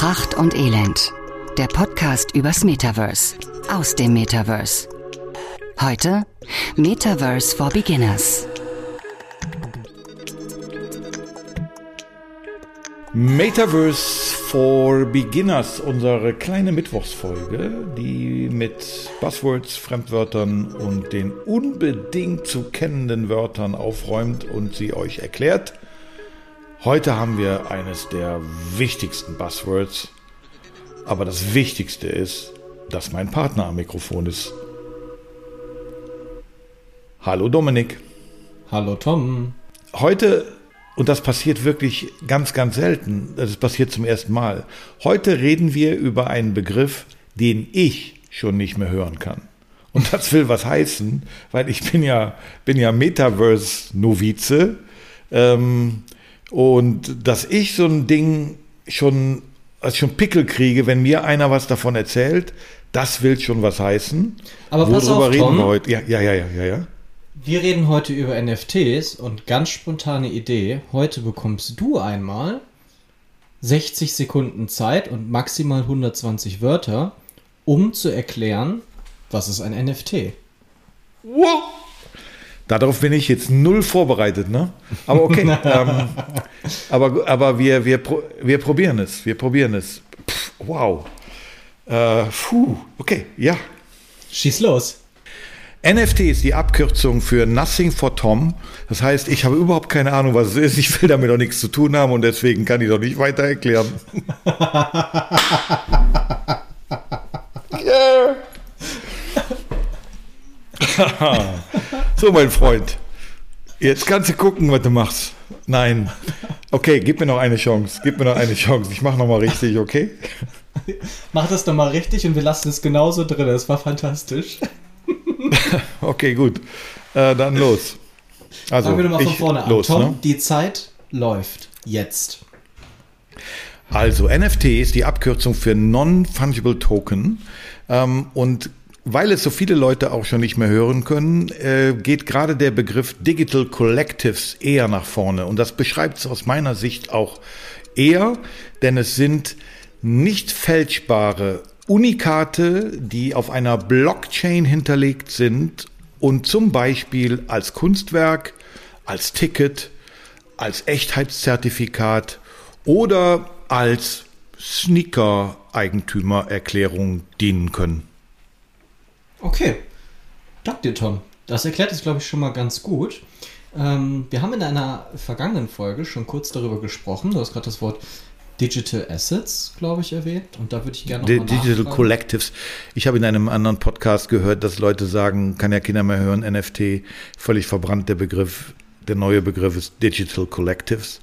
Pracht und Elend. Der Podcast übers Metaverse. Aus dem Metaverse. Heute Metaverse for Beginners. Metaverse for Beginners, unsere kleine Mittwochsfolge, die mit Buzzwords, Fremdwörtern und den unbedingt zu kennenden Wörtern aufräumt und sie euch erklärt. Heute haben wir eines der wichtigsten Buzzwords, aber das Wichtigste ist, dass mein Partner am Mikrofon ist. Hallo Dominik. Hallo Tom. Heute und das passiert wirklich ganz, ganz selten. Das passiert zum ersten Mal. Heute reden wir über einen Begriff, den ich schon nicht mehr hören kann. Und das will was heißen, weil ich bin ja, bin ja Metaverse-Novize. Ähm, und dass ich so ein Ding schon, als schon Pickel kriege, wenn mir einer was davon erzählt, das will schon was heißen. Aber Worüber pass auf, reden Tom, wir heute? Ja, ja, ja, ja, ja. Wir reden heute über NFTs und ganz spontane Idee. Heute bekommst du einmal 60 Sekunden Zeit und maximal 120 Wörter, um zu erklären, was ist ein NFT. Wow. Darauf bin ich jetzt null vorbereitet, ne? Aber okay. ähm, aber aber wir, wir, wir probieren es. Wir probieren es. Pff, wow. Äh, puh, okay, ja. Schieß los. NFT ist die Abkürzung für Nothing for Tom. Das heißt, ich habe überhaupt keine Ahnung, was es ist. Ich will damit auch nichts zu tun haben und deswegen kann ich doch nicht weiter erklären. yeah. So, mein Freund. Jetzt kannst du gucken, was du machst. Nein. Okay, gib mir noch eine Chance. Gib mir noch eine Chance. Ich mache noch mal richtig, okay? Mach das doch mal richtig und wir lassen es genauso drin. Das war fantastisch. okay, gut. Äh, dann los. Also, Fangen wir nochmal von vorne an. Los, Tom, ne? die Zeit läuft jetzt. Also, NFT ist die Abkürzung für Non-Fungible Token. Ähm, und weil es so viele Leute auch schon nicht mehr hören können, äh, geht gerade der Begriff Digital Collectives eher nach vorne. Und das beschreibt es aus meiner Sicht auch eher, denn es sind nicht fälschbare Unikate, die auf einer Blockchain hinterlegt sind und zum Beispiel als Kunstwerk, als Ticket, als Echtheitszertifikat oder als Sneaker-Eigentümererklärung dienen können. Okay, danke dir, Tom. Das erklärt es, glaube ich, schon mal ganz gut. Ähm, wir haben in einer vergangenen Folge schon kurz darüber gesprochen. Du hast gerade das Wort Digital Assets, glaube ich, erwähnt. Und da würde ich gerne noch Digital nachfragen. Collectives. Ich habe in einem anderen Podcast gehört, dass Leute sagen, kann ja keiner mehr hören, NFT, völlig verbrannt der Begriff. Der neue Begriff ist Digital Collectives.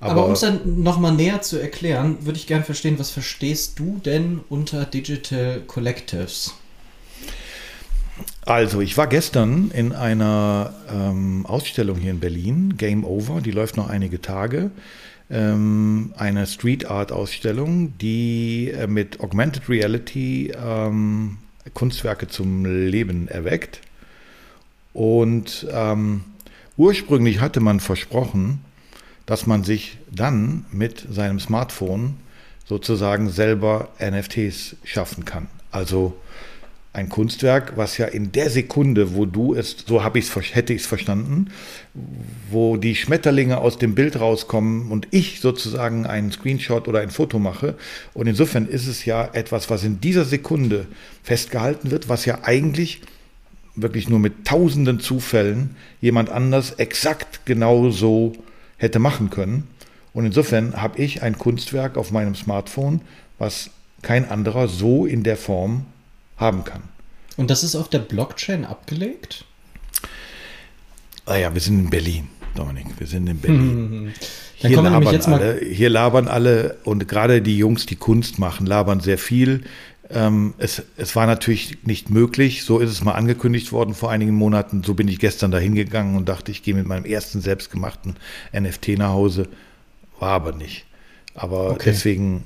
Aber, Aber um es dann nochmal näher zu erklären, würde ich gerne verstehen, was verstehst du denn unter Digital Collectives? Also, ich war gestern in einer ähm, Ausstellung hier in Berlin, Game Over, die läuft noch einige Tage ähm, eine Street Art Ausstellung, die äh, mit Augmented Reality ähm, Kunstwerke zum Leben erweckt. Und ähm, ursprünglich hatte man versprochen, dass man sich dann mit seinem Smartphone sozusagen selber NFTs schaffen kann. Also ein Kunstwerk, was ja in der Sekunde, wo du es, so habe ich es, hätte ich es verstanden, wo die Schmetterlinge aus dem Bild rauskommen und ich sozusagen einen Screenshot oder ein Foto mache. Und insofern ist es ja etwas, was in dieser Sekunde festgehalten wird, was ja eigentlich wirklich nur mit tausenden Zufällen jemand anders exakt genauso hätte machen können. Und insofern habe ich ein Kunstwerk auf meinem Smartphone, was kein anderer so in der Form haben kann. Und das ist auf der Blockchain abgelegt? Naja, ah wir sind in Berlin, Dominik. Wir sind in Berlin. Hier labern, alle, hier labern alle und gerade die Jungs, die Kunst machen, labern sehr viel. Ähm, es, es war natürlich nicht möglich. So ist es mal angekündigt worden vor einigen Monaten. So bin ich gestern da hingegangen und dachte, ich gehe mit meinem ersten selbstgemachten NFT nach Hause. War aber nicht. Aber okay. deswegen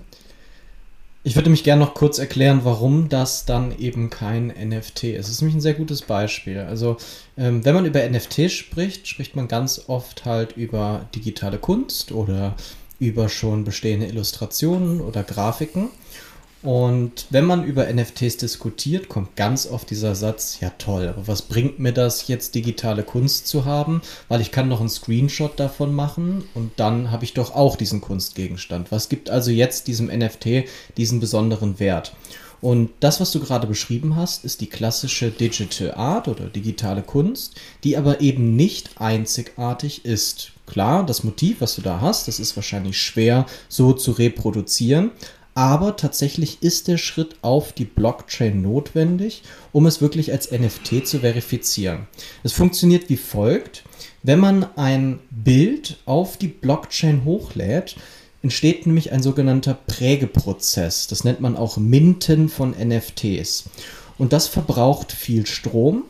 ich würde mich gerne noch kurz erklären, warum das dann eben kein NFT ist. Es ist nämlich ein sehr gutes Beispiel. Also, ähm, wenn man über NFT spricht, spricht man ganz oft halt über digitale Kunst oder über schon bestehende Illustrationen oder Grafiken. Und wenn man über NFTs diskutiert, kommt ganz oft dieser Satz, ja toll, aber was bringt mir das jetzt digitale Kunst zu haben? Weil ich kann noch einen Screenshot davon machen und dann habe ich doch auch diesen Kunstgegenstand. Was gibt also jetzt diesem NFT diesen besonderen Wert? Und das, was du gerade beschrieben hast, ist die klassische Digital Art oder digitale Kunst, die aber eben nicht einzigartig ist. Klar, das Motiv, was du da hast, das ist wahrscheinlich schwer so zu reproduzieren, aber tatsächlich ist der Schritt auf die Blockchain notwendig, um es wirklich als NFT zu verifizieren. Es funktioniert wie folgt. Wenn man ein Bild auf die Blockchain hochlädt, entsteht nämlich ein sogenannter Prägeprozess. Das nennt man auch Minten von NFTs. Und das verbraucht viel Strom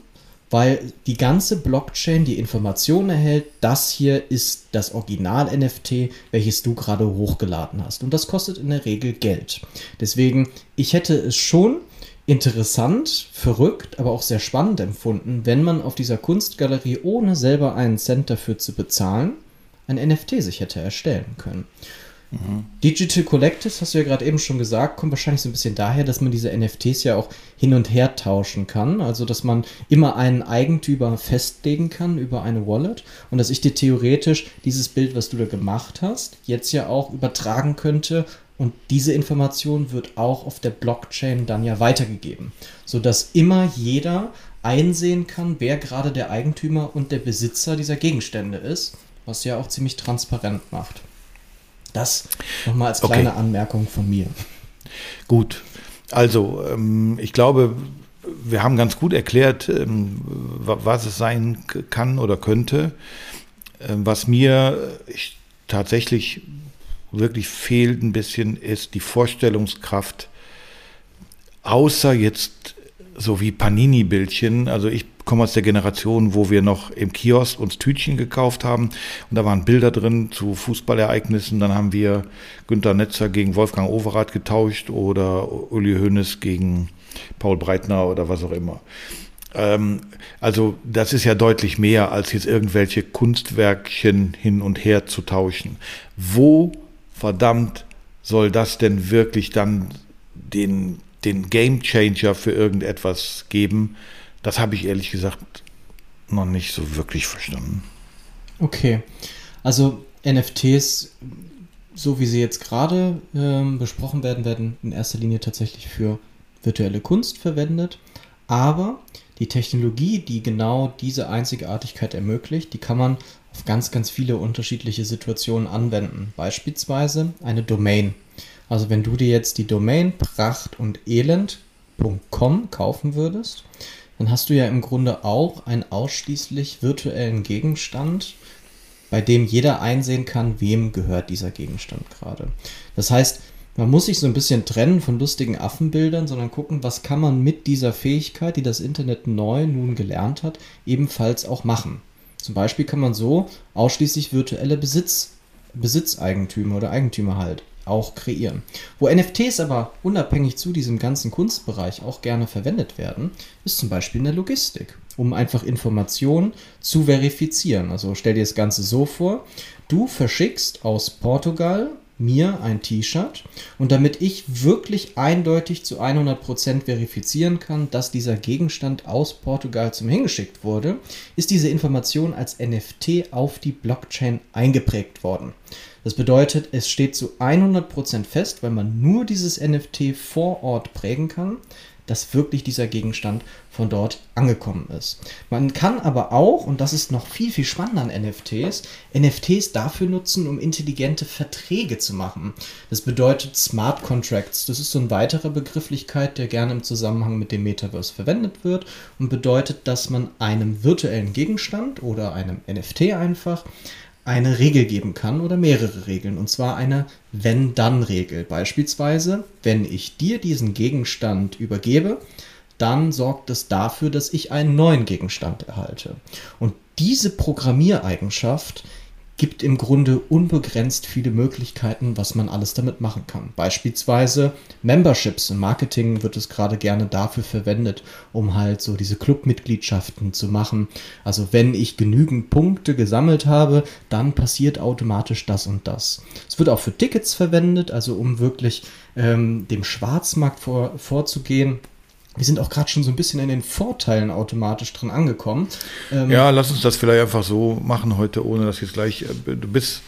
weil die ganze Blockchain die Information erhält, das hier ist das Original-NFT, welches du gerade hochgeladen hast. Und das kostet in der Regel Geld. Deswegen, ich hätte es schon interessant, verrückt, aber auch sehr spannend empfunden, wenn man auf dieser Kunstgalerie ohne selber einen Cent dafür zu bezahlen, ein NFT sich hätte erstellen können. Digital Collectives, hast du ja gerade eben schon gesagt, kommt wahrscheinlich so ein bisschen daher, dass man diese NFTs ja auch hin und her tauschen kann. Also, dass man immer einen Eigentümer festlegen kann über eine Wallet und dass ich dir theoretisch dieses Bild, was du da gemacht hast, jetzt ja auch übertragen könnte und diese Information wird auch auf der Blockchain dann ja weitergegeben, sodass immer jeder einsehen kann, wer gerade der Eigentümer und der Besitzer dieser Gegenstände ist, was ja auch ziemlich transparent macht. Das nochmal als kleine okay. Anmerkung von mir. Gut, also ähm, ich glaube, wir haben ganz gut erklärt, ähm, was es sein kann oder könnte. Ähm, was mir tatsächlich wirklich fehlt ein bisschen, ist die Vorstellungskraft, außer jetzt so wie Panini-Bildchen. Also ich komme aus der Generation, wo wir noch im Kiosk uns Tütchen gekauft haben und da waren Bilder drin zu Fußballereignissen. Dann haben wir Günter Netzer gegen Wolfgang Overath getauscht oder Uli Hoeneß gegen Paul Breitner oder was auch immer. Ähm, also das ist ja deutlich mehr als jetzt irgendwelche Kunstwerkchen hin und her zu tauschen. Wo verdammt soll das denn wirklich dann den den Game Changer für irgendetwas geben, das habe ich ehrlich gesagt noch nicht so wirklich verstanden. Okay, also NFTs, so wie sie jetzt gerade ähm, besprochen werden, werden in erster Linie tatsächlich für virtuelle Kunst verwendet. Aber die Technologie, die genau diese Einzigartigkeit ermöglicht, die kann man auf ganz, ganz viele unterschiedliche Situationen anwenden. Beispielsweise eine Domain. Also wenn du dir jetzt die Domain pracht und elend.com kaufen würdest, dann hast du ja im Grunde auch einen ausschließlich virtuellen Gegenstand, bei dem jeder einsehen kann, wem gehört dieser Gegenstand gerade. Das heißt, man muss sich so ein bisschen trennen von lustigen Affenbildern, sondern gucken, was kann man mit dieser Fähigkeit, die das Internet neu nun gelernt hat, ebenfalls auch machen. Zum Beispiel kann man so ausschließlich virtuelle Besitz, Besitzeigentümer oder Eigentümer halt auch kreieren. Wo NFTs aber unabhängig zu diesem ganzen Kunstbereich auch gerne verwendet werden, ist zum Beispiel in der Logistik, um einfach Informationen zu verifizieren. Also stell dir das Ganze so vor, du verschickst aus Portugal mir ein T-Shirt und damit ich wirklich eindeutig zu 100% verifizieren kann, dass dieser Gegenstand aus Portugal zum hingeschickt wurde, ist diese Information als NFT auf die Blockchain eingeprägt worden. Das bedeutet, es steht zu 100% fest, weil man nur dieses NFT vor Ort prägen kann, dass wirklich dieser Gegenstand von dort angekommen ist. Man kann aber auch, und das ist noch viel, viel spannender an NFTs, NFTs dafür nutzen, um intelligente Verträge zu machen. Das bedeutet Smart Contracts. Das ist so eine weitere Begrifflichkeit, der gerne im Zusammenhang mit dem Metaverse verwendet wird und bedeutet, dass man einem virtuellen Gegenstand oder einem NFT einfach eine Regel geben kann oder mehrere Regeln. Und zwar eine Wenn-Dann-Regel. Beispielsweise, wenn ich dir diesen Gegenstand übergebe, dann sorgt es dafür, dass ich einen neuen Gegenstand erhalte. Und diese Programmiereigenschaft gibt im Grunde unbegrenzt viele Möglichkeiten, was man alles damit machen kann. Beispielsweise Memberships. Im Marketing wird es gerade gerne dafür verwendet, um halt so diese Clubmitgliedschaften zu machen. Also wenn ich genügend Punkte gesammelt habe, dann passiert automatisch das und das. Es wird auch für Tickets verwendet, also um wirklich ähm, dem Schwarzmarkt vor, vorzugehen wir sind auch gerade schon so ein bisschen in den Vorteilen automatisch drin angekommen. Ähm ja, lass uns das vielleicht einfach so machen heute, ohne dass jetzt gleich. Äh, du bist.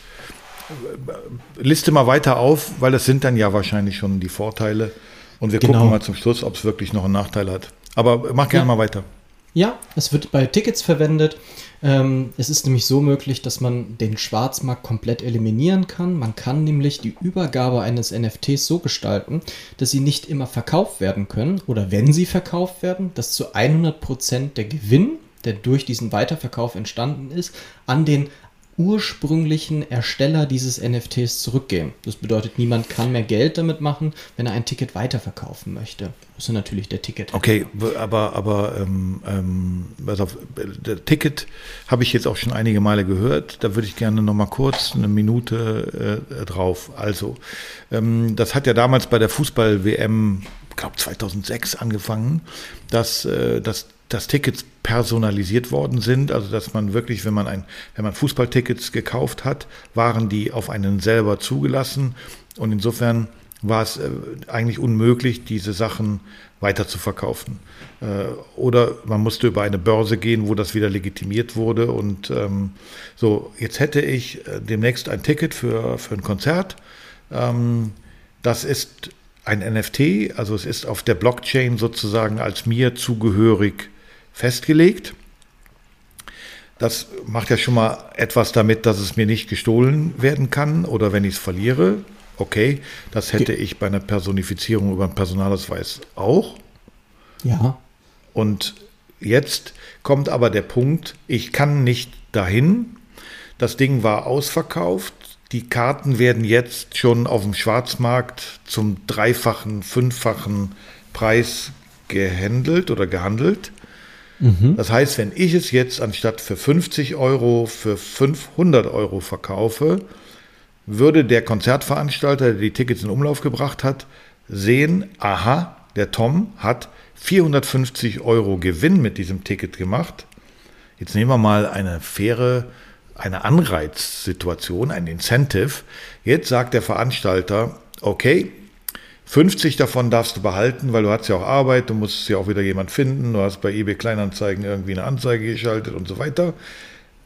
Äh, liste mal weiter auf, weil das sind dann ja wahrscheinlich schon die Vorteile. Und wir genau. gucken mal zum Schluss, ob es wirklich noch einen Nachteil hat. Aber mach gerne ja. mal weiter. Ja, es wird bei Tickets verwendet. Ähm, es ist nämlich so möglich, dass man den Schwarzmarkt komplett eliminieren kann. Man kann nämlich die Übergabe eines NFTs so gestalten, dass sie nicht immer verkauft werden können oder wenn sie verkauft werden, dass zu 100% der Gewinn, der durch diesen Weiterverkauf entstanden ist, an den ursprünglichen Ersteller dieses NFTs zurückgehen. Das bedeutet, niemand kann mehr Geld damit machen, wenn er ein Ticket weiterverkaufen möchte. Das ist natürlich der Ticket. Okay, aber, aber ähm, ähm, auf, der Ticket habe ich jetzt auch schon einige Male gehört. Da würde ich gerne noch mal kurz eine Minute äh, drauf. Also, ähm, das hat ja damals bei der Fußball-WM, glaube 2006 angefangen, dass, äh, dass dass Tickets personalisiert worden sind, also dass man wirklich, wenn man ein, wenn man Fußballtickets gekauft hat, waren die auf einen selber zugelassen und insofern war es äh, eigentlich unmöglich, diese Sachen weiter zu verkaufen. Äh, oder man musste über eine Börse gehen, wo das wieder legitimiert wurde. Und ähm, so, jetzt hätte ich äh, demnächst ein Ticket für, für ein Konzert. Ähm, das ist ein NFT, also es ist auf der Blockchain sozusagen als mir zugehörig festgelegt. Das macht ja schon mal etwas damit, dass es mir nicht gestohlen werden kann oder wenn ich es verliere. Okay, das hätte ich bei einer Personifizierung über einen Personalausweis auch. Ja. Und jetzt kommt aber der Punkt, ich kann nicht dahin. Das Ding war ausverkauft. Die Karten werden jetzt schon auf dem Schwarzmarkt zum dreifachen, fünffachen Preis gehandelt oder gehandelt. Mhm. Das heißt, wenn ich es jetzt anstatt für 50 Euro für 500 Euro verkaufe, würde der Konzertveranstalter, der die Tickets in Umlauf gebracht hat, sehen, aha, der Tom hat 450 Euro Gewinn mit diesem Ticket gemacht. Jetzt nehmen wir mal eine faire, eine Anreizsituation, ein Incentive. Jetzt sagt der Veranstalter, okay, 50 davon darfst du behalten, weil du hast ja auch Arbeit, du musst ja auch wieder jemand finden, du hast bei eBay Kleinanzeigen irgendwie eine Anzeige geschaltet und so weiter.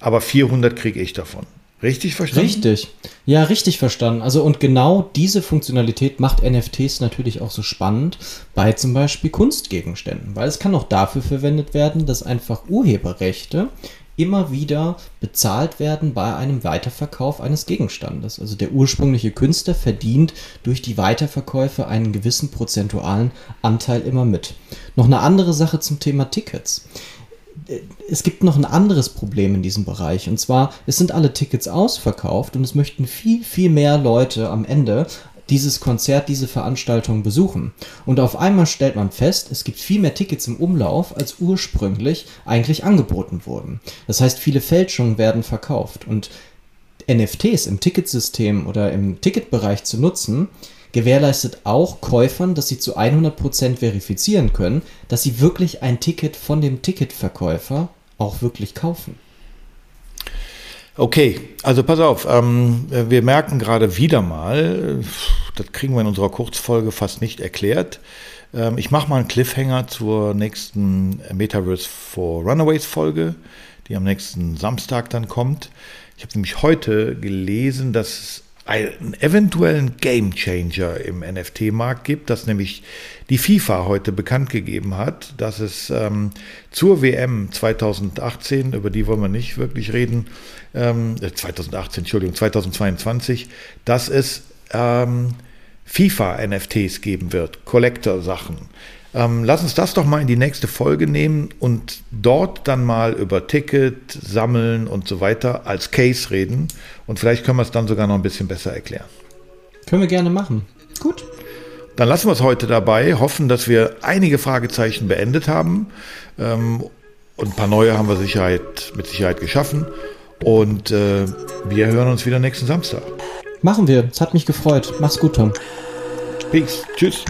Aber 400 kriege ich davon. Richtig verstanden? Richtig. Ja, richtig verstanden. Also und genau diese Funktionalität macht NFTs natürlich auch so spannend bei zum Beispiel Kunstgegenständen, weil es kann auch dafür verwendet werden, dass einfach Urheberrechte immer wieder bezahlt werden bei einem Weiterverkauf eines Gegenstandes. Also der ursprüngliche Künstler verdient durch die Weiterverkäufe einen gewissen prozentualen Anteil immer mit. Noch eine andere Sache zum Thema Tickets es gibt noch ein anderes Problem in diesem Bereich. Und zwar, es sind alle Tickets ausverkauft und es möchten viel, viel mehr Leute am Ende dieses Konzert, diese Veranstaltung besuchen. Und auf einmal stellt man fest, es gibt viel mehr Tickets im Umlauf, als ursprünglich eigentlich angeboten wurden. Das heißt, viele Fälschungen werden verkauft. Und NFTs im Ticketsystem oder im Ticketbereich zu nutzen, gewährleistet auch Käufern, dass sie zu 100% verifizieren können, dass sie wirklich ein Ticket von dem Ticketverkäufer auch wirklich kaufen. Okay, also pass auf, ähm, wir merken gerade wieder mal, das kriegen wir in unserer Kurzfolge fast nicht erklärt. Ähm, ich mache mal einen Cliffhanger zur nächsten Metaverse for Runaways Folge, die am nächsten Samstag dann kommt. Ich habe nämlich heute gelesen, dass es einen eventuellen Game Changer im NFT-Markt gibt, das nämlich die FIFA heute bekannt gegeben hat, dass es ähm, zur WM 2018, über die wollen wir nicht wirklich reden, ähm, 2018, äh, Entschuldigung, 2022, dass es ähm, FIFA-NFTs geben wird, Collector-Sachen. Ähm, lass uns das doch mal in die nächste Folge nehmen und dort dann mal über Ticket, Sammeln und so weiter als Case reden. Und vielleicht können wir es dann sogar noch ein bisschen besser erklären. Können wir gerne machen. Gut. Dann lassen wir es heute dabei, hoffen, dass wir einige Fragezeichen beendet haben. Ähm, und ein paar neue haben wir Sicherheit, mit Sicherheit geschaffen. Und äh, wir hören uns wieder nächsten Samstag. Machen wir. Es hat mich gefreut. Mach's gut, Tom. Peace. Tschüss.